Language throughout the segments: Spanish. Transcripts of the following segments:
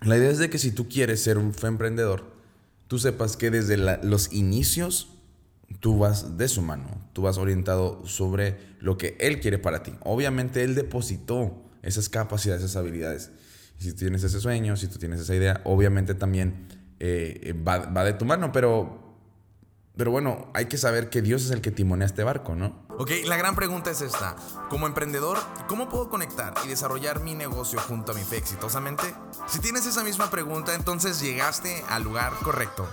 La idea es de que si tú quieres ser un emprendedor, tú sepas que desde los inicios tú vas de su mano, tú vas orientado sobre lo que Él quiere para ti. Obviamente Él depositó esas capacidades, esas habilidades. Si tú tienes ese sueño, si tú tienes esa idea, obviamente también eh, va, va, de tu mano, pero pero bueno, hay que saber que Dios es el que timonea este barco, ¿no? Ok, la gran pregunta es esta. Como emprendedor, ¿cómo puedo conectar y desarrollar mi negocio junto a mi fe exitosamente? Si tienes esa misma pregunta, entonces llegaste al lugar correcto.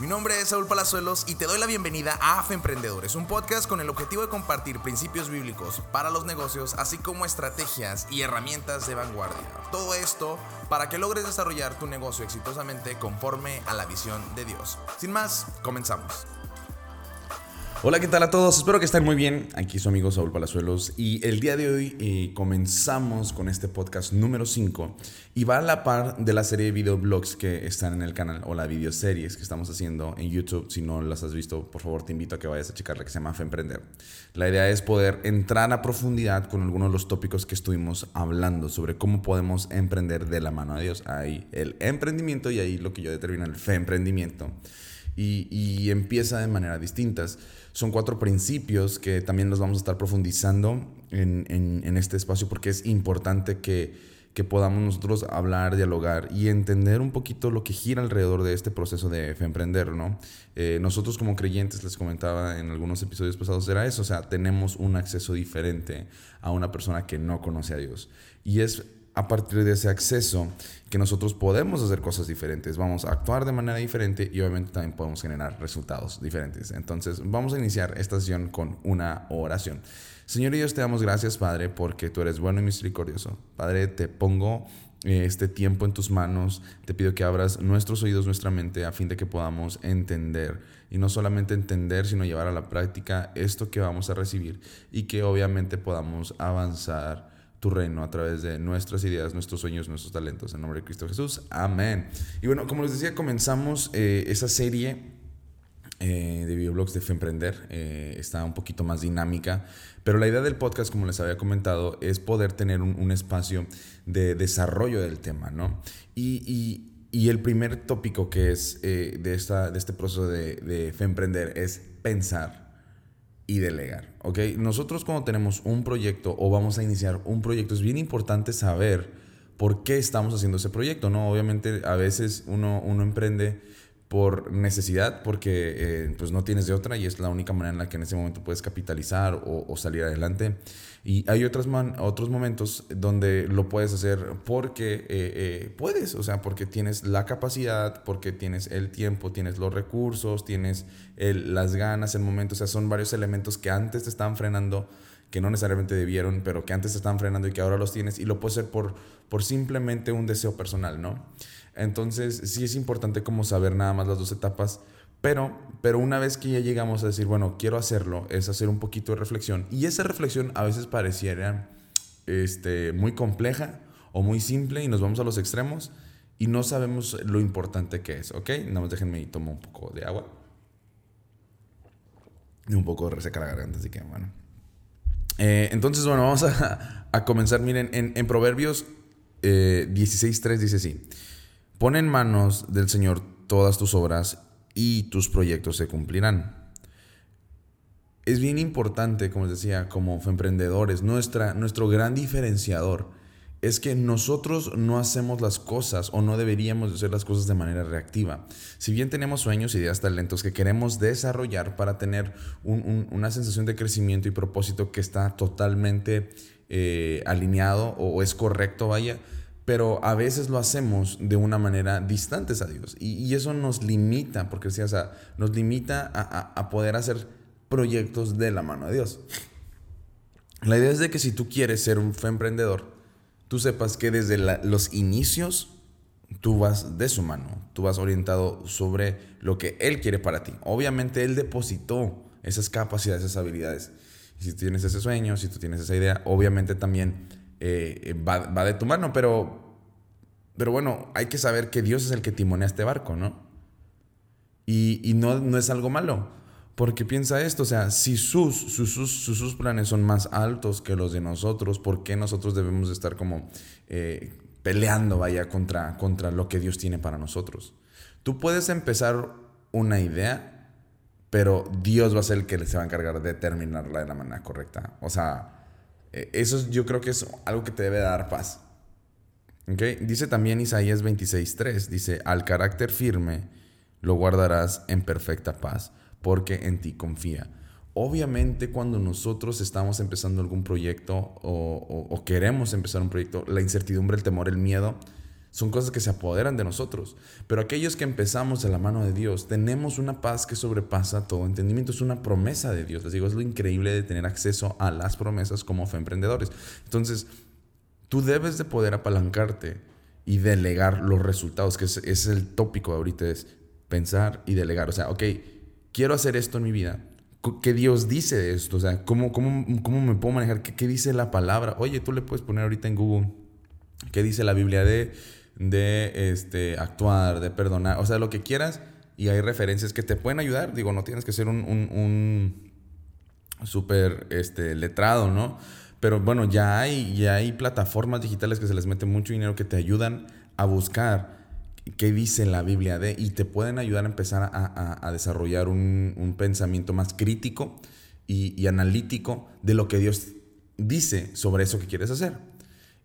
Mi nombre es Saúl Palazuelos y te doy la bienvenida a AFE Emprendedores, un podcast con el objetivo de compartir principios bíblicos para los negocios, así como estrategias y herramientas de vanguardia. Todo esto para que logres desarrollar tu negocio exitosamente conforme a la visión de Dios. Sin más, comenzamos. Hola, ¿qué tal a todos? Espero que estén muy bien. Aquí su amigo Saúl Palazuelos y el día de hoy eh, comenzamos con este podcast número 5 y va a la par de la serie de videoblogs que están en el canal o la videoseries que estamos haciendo en YouTube. Si no las has visto, por favor te invito a que vayas a checarla que se llama Fe Emprender. La idea es poder entrar a profundidad con algunos de los tópicos que estuvimos hablando sobre cómo podemos emprender de la mano de Dios. Ahí el emprendimiento y ahí lo que yo determino el fe emprendimiento. Y, empieza de manera distintas. Son cuatro principios que también los vamos a estar profundizando en, en, este espacio porque es importante que, que, podamos nosotros hablar, dialogar y entender un poquito lo que gira alrededor de este proceso de emprender, ¿no? Eh, nosotros como creyentes, les comentaba en algunos episodios pasados, era eso, o sea, tenemos un acceso diferente a una persona que no conoce a Dios. Y es a partir de ese acceso que nosotros podemos hacer cosas diferentes, vamos a actuar de manera diferente y obviamente también podemos generar resultados diferentes. Entonces vamos a iniciar esta sesión con una oración. Señor Dios, te damos gracias, Padre, porque tú eres bueno y misericordioso. Padre, te pongo eh, este tiempo en tus manos, te pido que abras nuestros oídos, nuestra mente, a fin de que podamos entender. Y no solamente entender, sino llevar a la práctica esto que vamos a recibir y que obviamente podamos avanzar tu reino a través de nuestras ideas, nuestros sueños, nuestros talentos. En nombre de Cristo Jesús. Amén. Y bueno, como les decía, comenzamos eh, esa serie eh, de videoblogs de Femprender. Eh, está un poquito más dinámica. Pero la idea del podcast, como les había comentado, es poder tener un, espacio de desarrollo del tema, ¿no? Y, el primer tópico que es de, esta, de este proceso de, de Femprender es pensar y delegar. ¿ok? Nosotros cuando tenemos un proyecto o vamos a iniciar un proyecto es bien importante saber por qué estamos haciendo ese proyecto. ¿no? Obviamente a veces uno, uno emprende por necesidad, porque eh, pues no tienes de otra y es la única manera en la que en ese momento puedes capitalizar o, salir adelante. Y hay otros, otros momentos donde lo puedes hacer porque eh, eh, puedes, o sea, porque tienes la capacidad, porque tienes el tiempo, tienes los recursos, tienes las ganas, el momento, o sea, son varios elementos que antes te estaban frenando que no necesariamente debieron, pero que antes te estaban frenando y que ahora los tienes y lo puedes hacer por, por simplemente un deseo personal, ¿no? Entonces, sí es importante como saber nada más las dos etapas, pero, pero una vez que ya llegamos a decir, bueno, quiero hacerlo, es hacer un poquito de reflexión. Y esa reflexión a veces pareciera este, muy compleja o muy simple y nos vamos a los extremos y no sabemos lo importante que es, ¿ok? Nada más déjenme y tomo un poco de agua. Y un poco de reseca la garganta, así que bueno. Eh, entonces, bueno, vamos a, comenzar. Miren, en, Proverbios eh, 16.3 dice así. Pon en manos del Señor todas tus obras y tus proyectos se cumplirán. Es bien importante, como les decía, como emprendedores, nuestra, nuestro gran diferenciador es que nosotros no hacemos las cosas o no deberíamos hacer las cosas de manera reactiva. Si bien tenemos sueños, ideas, talentos que queremos desarrollar para tener una sensación de crecimiento y propósito que está totalmente eh, alineado o es correcto, vaya, pero a veces lo hacemos de una manera distantes a Dios. Y, eso nos limita, porque o sea, nos limita a, poder hacer proyectos de la mano de Dios. La idea es de que si tú quieres ser un emprendedor, tú sepas que desde los inicios tú vas de su mano, tú vas orientado sobre lo que Él quiere para ti. Obviamente Él depositó esas capacidades, esas habilidades. Si tú tienes ese sueño, si tú tienes esa idea, obviamente también eh, va, de tu mano, pero, pero bueno, hay que saber que Dios es el que timonea este barco, ¿no? Y, no, no, es algo malo, porque piensa esto, o sea, si sus, sus, sus, planes son más altos que los de nosotros, ¿por qué nosotros debemos estar como... Eh, peleando, vaya, contra, contra lo que Dios tiene para nosotros. Tú puedes empezar una idea, pero Dios va a ser el que se va a encargar de terminarla de la manera correcta. O sea, eh, eso yo creo que es algo que te debe dar paz. Dice también Isaías 26.3, dice, al carácter firme lo guardarás en perfecta paz, porque en ti confía. Obviamente cuando nosotros estamos empezando algún proyecto o, queremos empezar un proyecto, la incertidumbre, el temor, el miedo, son cosas que se apoderan de nosotros. Pero aquellos que empezamos de la mano de Dios, tenemos una paz que sobrepasa todo entendimiento. Es una promesa de Dios. Les digo, es lo increíble de tener acceso a las promesas como fe emprendedores. Entonces, tú debes de poder apalancarte y delegar los resultados, que es, el tópico ahorita, es pensar y delegar. O sea, ok, quiero hacer esto en mi vida qué Dios dice de esto, o sea, cómo, cómo, cómo me puedo manejar, ¿Qué, ¿Qué, dice la palabra. Oye, tú le puedes poner ahorita en Google qué dice la Biblia de, de este, actuar, de perdonar, o sea, lo que quieras, y hay referencias que te pueden ayudar. Digo, no tienes que ser un, un, un súper este, letrado, ¿no? Pero bueno, ya hay, ya hay plataformas digitales que se les mete mucho dinero que te ayudan a buscar qué dice la Biblia de, y te pueden ayudar a empezar a, desarrollar un, pensamiento más crítico y, analítico de lo que Dios dice sobre eso que quieres hacer.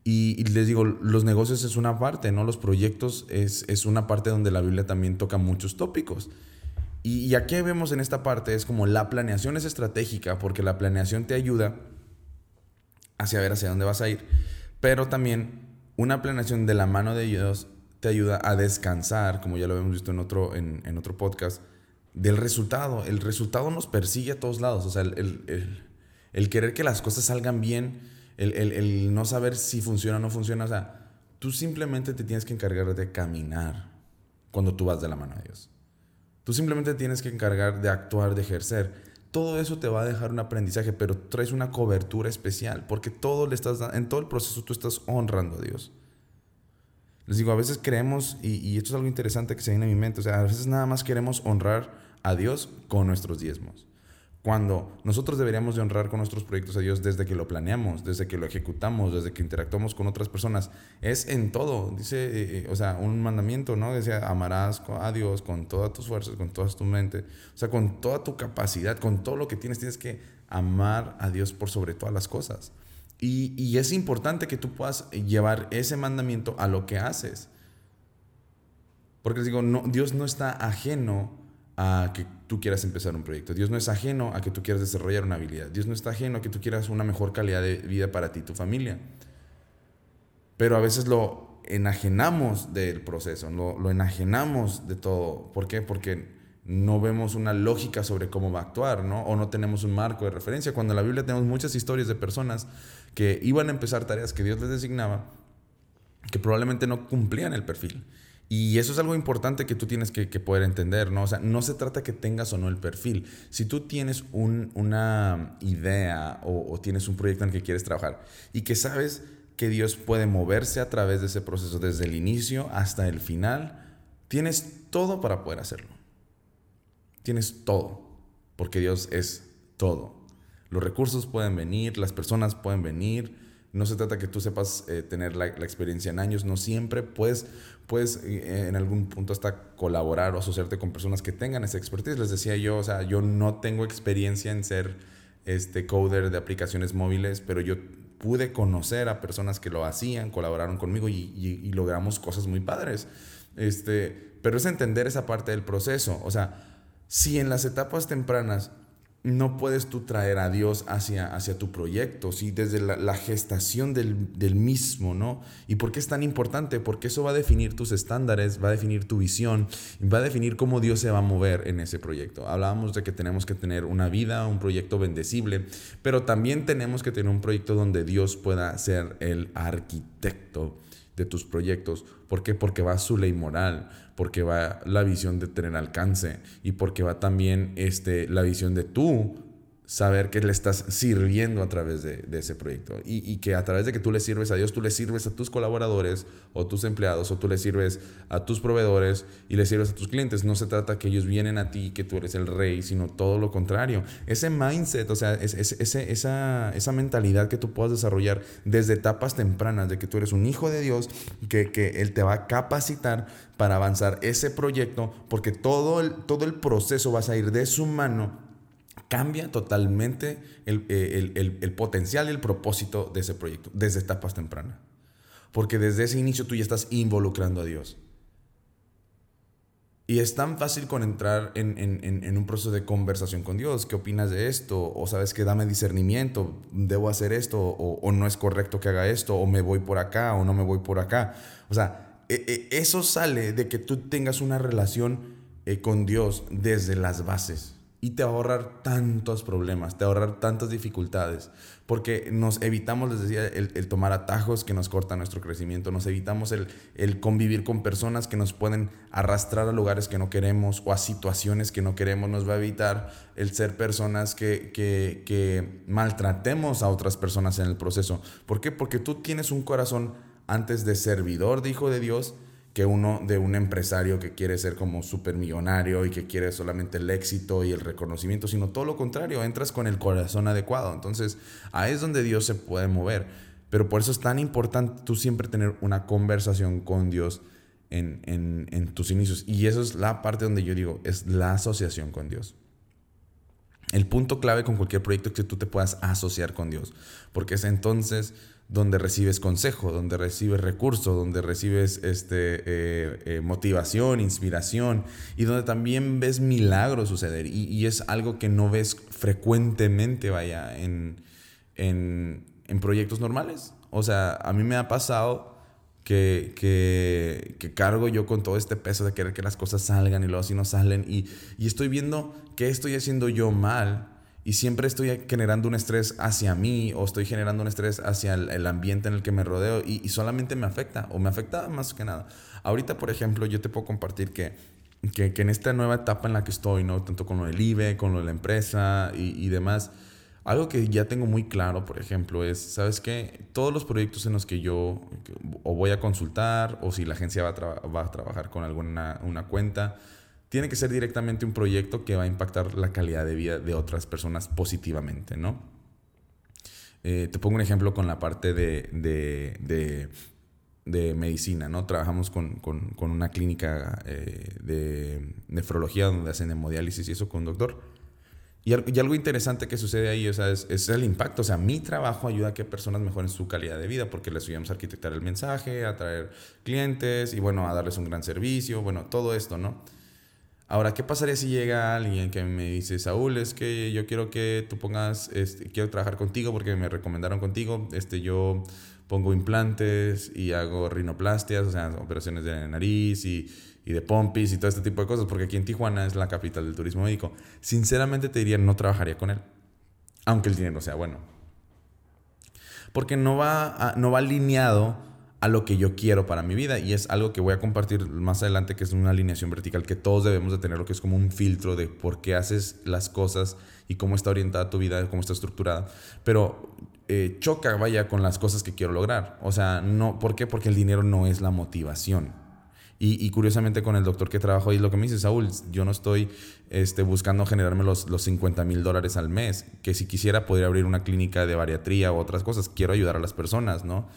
Y, les digo, los negocios es una parte, ¿no? Los proyectos es, es una parte donde la Biblia también toca muchos tópicos. Y, y aquí vemos en esta parte es como la planeación es estratégica porque la planeación te ayuda hacia ver hacia dónde vas a ir, pero también una planeación de la mano de Dios te ayuda a descansar, como ya lo hemos visto en otro, en, en otro podcast, del resultado. El resultado nos persigue a todos lados. O sea, el, el, el querer que las cosas salgan bien, el, no saber si funciona o no funciona. O sea, tú simplemente te tienes que encargar de caminar cuando tú vas de la mano de Dios. Tú simplemente tienes que encargar de actuar, de ejercer. Todo eso te va a dejar un aprendizaje, pero traes una cobertura especial, porque todo le estás en todo el proceso tú estás honrando a Dios. Les digo, a veces creemos, y, esto es algo interesante que se viene a mi mente, o sea, a veces nada más queremos honrar a Dios con nuestros diezmos. Cuando nosotros deberíamos de honrar con nuestros proyectos a Dios desde que lo planeamos, desde que lo ejecutamos, desde que interactuamos con otras personas, es en todo. Dice, eh, eh, o sea, un mandamiento, ¿no? Decía, amarás a Dios con todas tus fuerzas, con toda tu mente, o sea, con toda tu capacidad, con todo lo que tienes, tienes que amar a Dios por sobre todas las cosas. Y, es importante que tú puedas llevar ese mandamiento a lo que haces. Porque les digo, no, Dios no está ajeno a que tú quieras empezar un proyecto. Dios no es ajeno a que tú quieras desarrollar una habilidad. Dios no está ajeno a que tú quieras una mejor calidad de vida para ti y tu familia. Pero a veces lo enajenamos del proceso, lo, lo enajenamos de todo. ¿Por qué? Porque no vemos una lógica sobre cómo va a actuar, ¿no? O no tenemos un marco de referencia. Cuando en la Biblia tenemos muchas historias de personas que iban a empezar tareas que Dios les designaba, que probablemente no cumplían el perfil. Y eso es algo importante que tú tienes que, poder entender, ¿no? O sea, no se trata que tengas o no el perfil. Si tú tienes una idea o tienes un proyecto en el que quieres trabajar y que sabes que Dios puede moverse a través de ese proceso desde el inicio hasta el final, tienes todo para poder hacerlo. Tienes todo, porque Dios es todo. Los recursos pueden venir, las personas pueden venir. No se trata que tú sepas eh, tener la, experiencia en años, no siempre. Puedes, puedes eh, en algún punto hasta colaborar o asociarte con personas que tengan esa expertise. Les decía yo, o sea, yo no tengo experiencia en ser este coder de aplicaciones móviles, pero yo pude conocer a personas que lo hacían, colaboraron conmigo y, y logramos cosas muy padres. Este, pero es entender esa parte del proceso. O sea, si en las etapas tempranas no puedes tú traer a Dios hacia, hacia tu proyecto, si desde la, gestación del, del, mismo, ¿no? ¿Y por qué es tan importante? Porque eso va a definir tus estándares, va a definir tu visión, va a definir cómo Dios se va a mover en ese proyecto. Hablábamos de que tenemos que tener una vida, un proyecto bendecible, pero también tenemos que tener un proyecto donde Dios pueda ser el arquitecto de tus proyectos. ¿Por qué? Porque va su ley moral, porque va la visión de tener alcance y porque va también este, la visión de tú saber que le estás sirviendo a través de, ese proyecto y, que a través de que tú le sirves a Dios, tú le sirves a tus colaboradores o tus empleados o tú le sirves a tus proveedores y le sirves a tus clientes. No se trata que ellos vienen a ti, que tú eres el rey, sino todo lo contrario. Ese mindset, o sea, es, esa, esa mentalidad que tú puedas desarrollar desde etapas tempranas, de que tú eres un hijo de Dios, que, que Él te va a capacitar para avanzar ese proyecto, porque todo el, todo el proceso vas a ir de su mano cambia totalmente eh, el, potencial y el propósito de ese proyecto desde etapas tempranas. Porque desde ese inicio tú ya estás involucrando a Dios. Y es tan fácil con entrar en, un proceso de conversación con Dios. ¿Qué opinas de esto? O sabes que dame discernimiento, debo hacer esto, o, no es correcto que haga esto, o me voy por acá, o no me voy por acá. O sea, e, e, eso sale de que tú tengas una relación eh, con Dios desde las bases y te ahorrar tantos problemas, te ahorrar tantas dificultades, porque nos evitamos, les decía, el, tomar atajos que nos cortan nuestro crecimiento, nos evitamos el, el, convivir con personas que nos pueden arrastrar a lugares que no queremos o a situaciones que no queremos, nos va a evitar el ser personas que, que, que maltratemos a otras personas en el proceso. ¿Por qué? Porque tú tienes un corazón antes de servidor de hijo de Dios, que uno de un empresario que quiere ser como supermillonario y que quiere solamente el éxito y el reconocimiento, sino todo lo contrario, entras con el corazón adecuado. Entonces, ahí es donde Dios se puede mover. Pero por eso es tan importante tú siempre tener una conversación con Dios en, en tus inicios. Y eso es la parte donde yo digo, es la asociación con Dios. El punto clave con cualquier proyecto es que tú te puedas asociar con Dios, porque es entonces donde recibes consejo, donde recibes recursos, donde recibes este, eh, eh, motivación, inspiración y donde también ves milagros suceder. Y, es algo que no ves frecuentemente, vaya, en, en, proyectos normales. O sea, a mí me ha pasado que, que, que, cargo yo con todo este peso de querer que las cosas salgan y luego así no salen y, y estoy viendo qué estoy haciendo yo mal y siempre estoy generando un estrés hacia mí o estoy generando un estrés hacia el, ambiente en el que me rodeo y, solamente me afecta o me afecta más que nada. Ahorita, por ejemplo, yo te puedo compartir que, que, en esta nueva etapa en la que estoy, ¿no? tanto con lo del IBE, con lo de la empresa y, demás, algo que ya tengo muy claro, por ejemplo, es, ¿sabes qué? Todos los proyectos en los que yo o voy a consultar o si la agencia va a, va a trabajar con alguna una cuenta, tiene que ser directamente un proyecto que va a impactar la calidad de vida de otras personas positivamente, ¿no? Eh, te pongo un ejemplo con la parte de, de, medicina, ¿no? Trabajamos con, una clínica eh, de nefrología donde hacen hemodiálisis y eso con un doctor. Y, algo interesante que sucede ahí o sea, es, es, el impacto. O sea, mi trabajo ayuda a que personas mejoren su calidad de vida porque les ayudamos a arquitectar el mensaje, a atraer clientes y, bueno, a darles un gran servicio, bueno, todo esto, ¿no? Ahora, ¿qué pasaría si llega alguien que me dice, Saúl, es que yo quiero que tú pongas, este, quiero trabajar contigo porque me recomendaron contigo, este, yo pongo implantes y hago rinoplastias, o sea, operaciones de nariz y, y de pompis y todo este tipo de cosas, porque aquí en Tijuana es la capital del turismo médico. Sinceramente te diría, no trabajaría con él, aunque el dinero sea bueno. Porque no va, no va alineado a lo que yo quiero para mi vida y es algo que voy a compartir más adelante que es una alineación vertical que todos debemos de tener lo que es como un filtro de por qué haces las cosas y cómo está orientada tu vida, cómo está estructurada, pero eh, choca vaya con las cosas que quiero lograr, o sea, no, ¿por qué? Porque el dinero no es la motivación. Y, curiosamente con el doctor que trabajo ahí, lo que me dice Saúl, yo no estoy este, buscando generarme los, los 50 mil dólares al mes, que si quisiera podría abrir una clínica de bariatría u otras cosas, quiero ayudar a las personas, ¿no?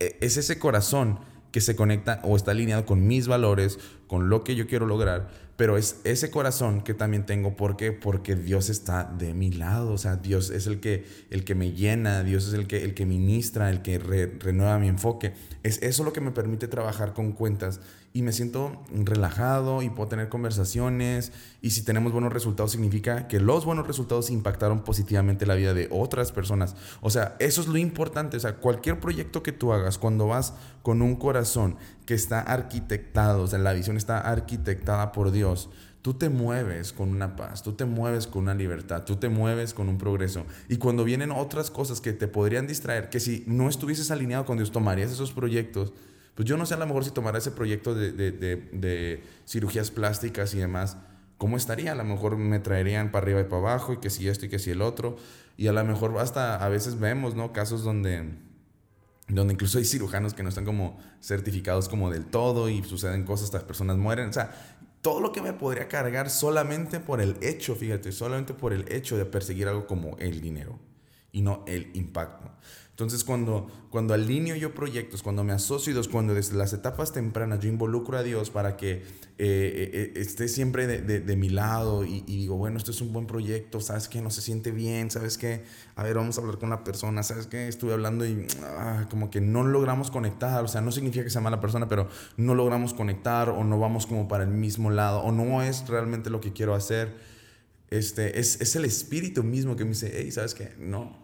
E, es ese corazón que se conecta o está alineado con mis valores, con lo que yo quiero lograr, pero es ese corazón que también tengo. ¿Por qué? Porque Dios está de mi lado. O sea, Dios es el que, el que me llena, Dios es el que, el que ministra, el que renueva mi enfoque. Es eso lo que me permite trabajar con cuentas y me siento relajado y puedo tener conversaciones. Y si tenemos buenos resultados, significa que los buenos resultados impactaron positivamente la vida de otras personas. O sea, eso es lo importante. O sea, cualquier proyecto que tú hagas, cuando vas con un corazón que está arquitectado, o sea, la visión está arquitectada por Dios, tú te mueves con una paz, tú te mueves con una libertad, tú te mueves con un progreso. Y cuando vienen otras cosas que te podrían distraer, que si no estuvieses alineado con Dios, tomarías esos proyectos, pues yo no sé a lo mejor si tomará ese proyecto de, de cirugías plásticas y demás ¿cómo estaría? A lo mejor me traerían para arriba y para abajo y que si esto y que si el otro. Y a lo mejor hasta a veces vemos, ¿no? Casos donde, donde incluso hay cirujanos que no están como certificados como del todo y suceden cosas, estas personas mueren. O sea, todo lo que me podría cargar solamente por el hecho, fíjate, solamente por el hecho de perseguir algo como el dinero y no el impacto. Entonces, cuando, cuando alineo yo proyectos, cuando me asocio y cuando desde las etapas tempranas yo involucro a Dios para que eh, eh, eh, esté siempre de, de, mi lado y, digo, bueno, esto es un buen proyecto, ¿sabes qué? No se siente bien, ¿sabes qué? A ver, vamos a hablar con la persona, ¿sabes qué? Estuve hablando y ah, como que no logramos conectar, o sea, no significa que sea mala persona, pero no logramos conectar o no vamos como para el mismo lado o no es realmente lo que quiero hacer. Este, es, es el espíritu mismo que me dice, hey, ¿sabes qué? No,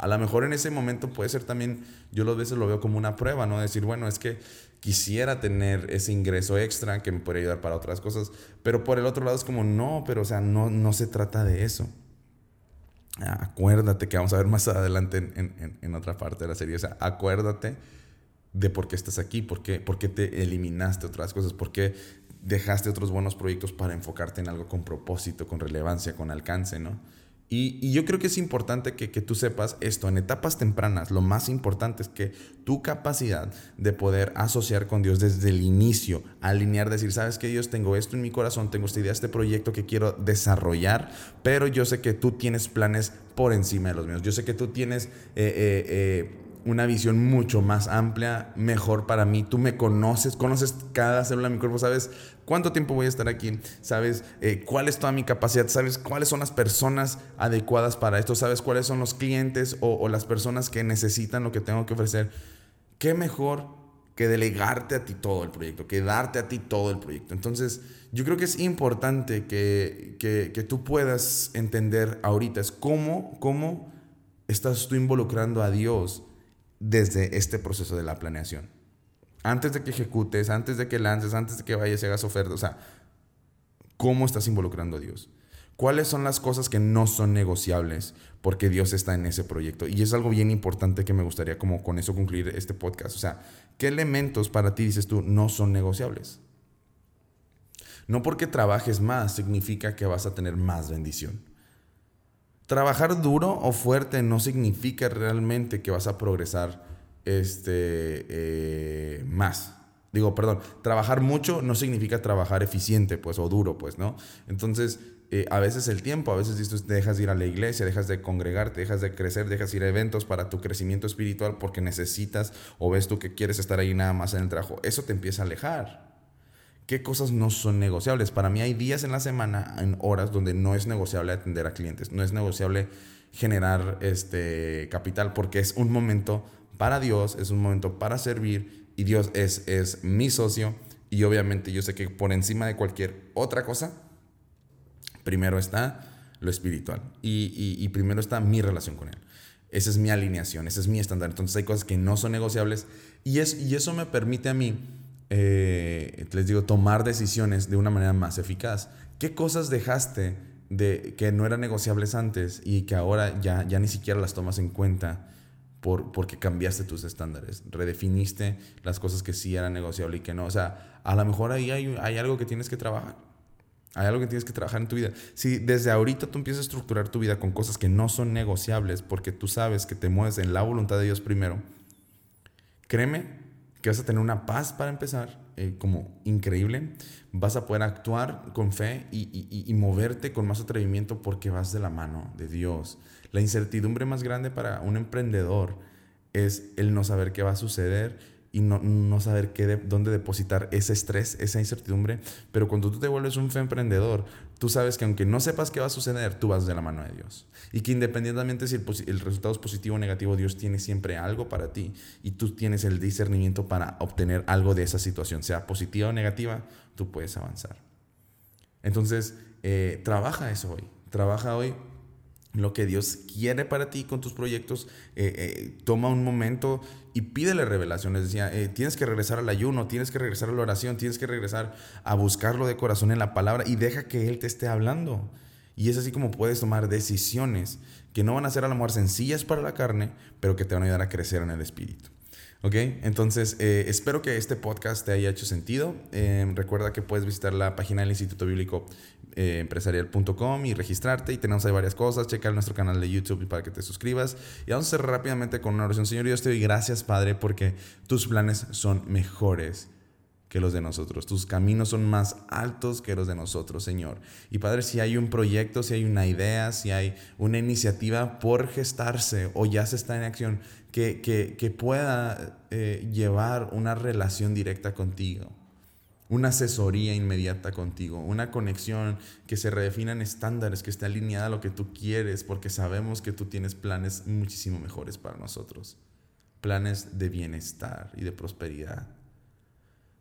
a lo mejor en ese momento puede ser también, yo a veces lo veo como una prueba, ¿no? Decir, bueno, es que quisiera tener ese ingreso extra que me puede ayudar para otras cosas, pero por el otro lado es como, no, pero o sea, no, no se trata de eso. Acuérdate que vamos a ver más adelante en, en, otra parte de la serie, o sea, acuérdate de por qué estás aquí, por qué, por qué te eliminaste otras cosas, por qué dejaste otros buenos proyectos para enfocarte en algo con propósito, con relevancia, con alcance, ¿no? Y, yo creo que es importante que, tú sepas esto en etapas tempranas. Lo más importante es que tu capacidad de poder asociar con Dios desde el inicio, alinear, decir, sabes que Dios, tengo esto en mi corazón, tengo esta idea, este proyecto que quiero desarrollar, pero yo sé que tú tienes planes por encima de los míos. Yo sé que tú tienes... Eh, eh, eh, una visión mucho más amplia, mejor para mí. Tú me conoces, conoces cada célula de mi cuerpo, sabes cuánto tiempo voy a estar aquí, sabes eh, cuál es toda mi capacidad, sabes cuáles son las personas adecuadas para esto, sabes cuáles son los clientes o, las personas que necesitan lo que tengo que ofrecer. ¿Qué mejor que delegarte a ti todo el proyecto, que darte a ti todo el proyecto? Entonces, yo creo que es importante que, que, que tú puedas entender ahorita, es cómo, cómo estás tú involucrando a Dios desde este proceso de la planeación. Antes de que ejecutes, antes de que lances, antes de que vayas y hagas ofertas, o sea, ¿cómo estás involucrando a Dios? ¿Cuáles son las cosas que no son negociables porque Dios está en ese proyecto? Y es algo bien importante que me gustaría como con eso concluir este podcast. O sea, ¿qué elementos para ti dices tú no son negociables? No porque trabajes más significa que vas a tener más bendición. Trabajar duro o fuerte no significa realmente que vas a progresar este, eh, más. Digo, perdón, trabajar mucho no significa trabajar eficiente, pues, o duro, pues, ¿no? Entonces, eh, a veces el tiempo, a veces dejas de ir a la iglesia, dejas de congregarte, dejas de crecer, dejas de ir a eventos para tu crecimiento espiritual porque necesitas o ves tú que quieres estar ahí nada más en el trabajo. Eso te empieza a alejar. ¿Qué cosas no son negociables? Para mí hay días en la semana, en horas, donde no es negociable atender a clientes, no es negociable generar este capital, porque es un momento para Dios, es un momento para servir y Dios es, es mi socio y obviamente yo sé que por encima de cualquier otra cosa, primero está lo espiritual y, y primero está mi relación con Él. Esa es mi alineación, ese es mi estándar. Entonces hay cosas que no son negociables y, es, y eso me permite a mí eh, les digo, tomar decisiones de una manera más eficaz. ¿Qué cosas dejaste de que no eran negociables antes y que ahora ya, ya ni siquiera las tomas en cuenta por, porque cambiaste tus estándares? Redefiniste las cosas que sí eran negociables y que no. O sea, a lo mejor ahí hay, hay algo que tienes que trabajar. Hay algo que tienes que trabajar en tu vida. Si desde ahorita tú empiezas a estructurar tu vida con cosas que no son negociables porque tú sabes que te mueves en la voluntad de Dios primero, créeme que vas a tener una paz para empezar, eh, como increíble. Vas a poder actuar con fe y, moverte con más atrevimiento porque vas de la mano de Dios. La incertidumbre más grande para un emprendedor es el no saber qué va a suceder y no, no saber qué dónde depositar ese estrés, esa incertidumbre. Pero cuando tú te vuelves un emprendedor, tú sabes que aunque no sepas qué va a suceder, tú vas de la mano de Dios. Y que independientemente si el, resultado es positivo o negativo, Dios tiene siempre algo para ti y tú tienes el discernimiento para obtener algo de esa situación, sea positiva o negativa, tú puedes avanzar. Entonces, eh, trabaja eso hoy. Trabaja hoy lo que Dios quiere para ti con tus proyectos, eh, eh, toma un momento y pídele revelaciones. Decía, eh, tienes que regresar al ayuno, tienes que regresar a la oración, tienes que regresar a buscarlo de corazón en la palabra y deja que Él te esté hablando. Y es así como puedes tomar decisiones que no van a ser a lo mejor sencillas para la carne, pero que te van a ayudar a crecer en el espíritu. ¿Ok? Entonces, espero que este podcast te haya hecho sentido. Eh, recuerda que puedes visitar la página del Instituto Bíblico eh, empresarial.com y registrarte y tenemos ahí varias cosas. Checa nuestro canal de YouTube para que te suscribas. Y vamos a rápidamente con una oración. Señor, yo te doy gracias, Padre, porque tus planes son mejores que los de nosotros. Tus caminos son más altos que los de nosotros, Señor. Y Padre, si hay un proyecto, si hay una idea, si hay una iniciativa por gestarse o ya se está en acción, que, que, pueda eh, llevar una relación directa contigo, una asesoría inmediata contigo, una conexión que se redefinan estándares, que esté alineada a lo que tú quieres, porque sabemos que tú tienes planes muchísimo mejores para nosotros, planes de bienestar y de prosperidad.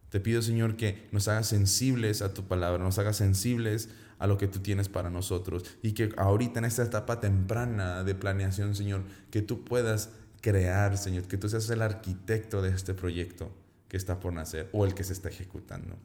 Te pido, Señor, que nos hagas sensibles a tu palabra, nos hagas sensibles a lo que tú tienes para nosotros y que ahorita en esta etapa temprana de planeación, Señor, que tú puedas crear, Señor, que tú seas el arquitecto de este proyecto que está por nacer o el que se está ejecutando.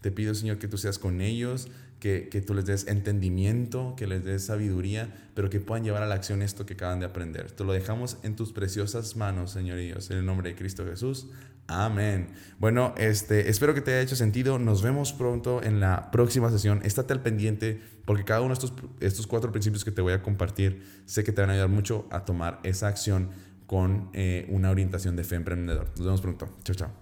Te pido, Señor, que tú seas con ellos, que, que, tú les des entendimiento, que les des sabiduría, pero que puedan llevar a la acción esto que acaban de aprender. Te lo dejamos en tus preciosas manos, Señor Dios, en el nombre de Cristo Jesús. Amén. Bueno, este, espero que te haya hecho sentido. Nos vemos pronto en la próxima sesión. Estate al pendiente porque cada uno de estos, estos cuatro principios que te voy a compartir sé que te van a ayudar mucho a tomar esa acción con eh, una orientación de fe emprendedor. Nos vemos pronto. Chao, chao.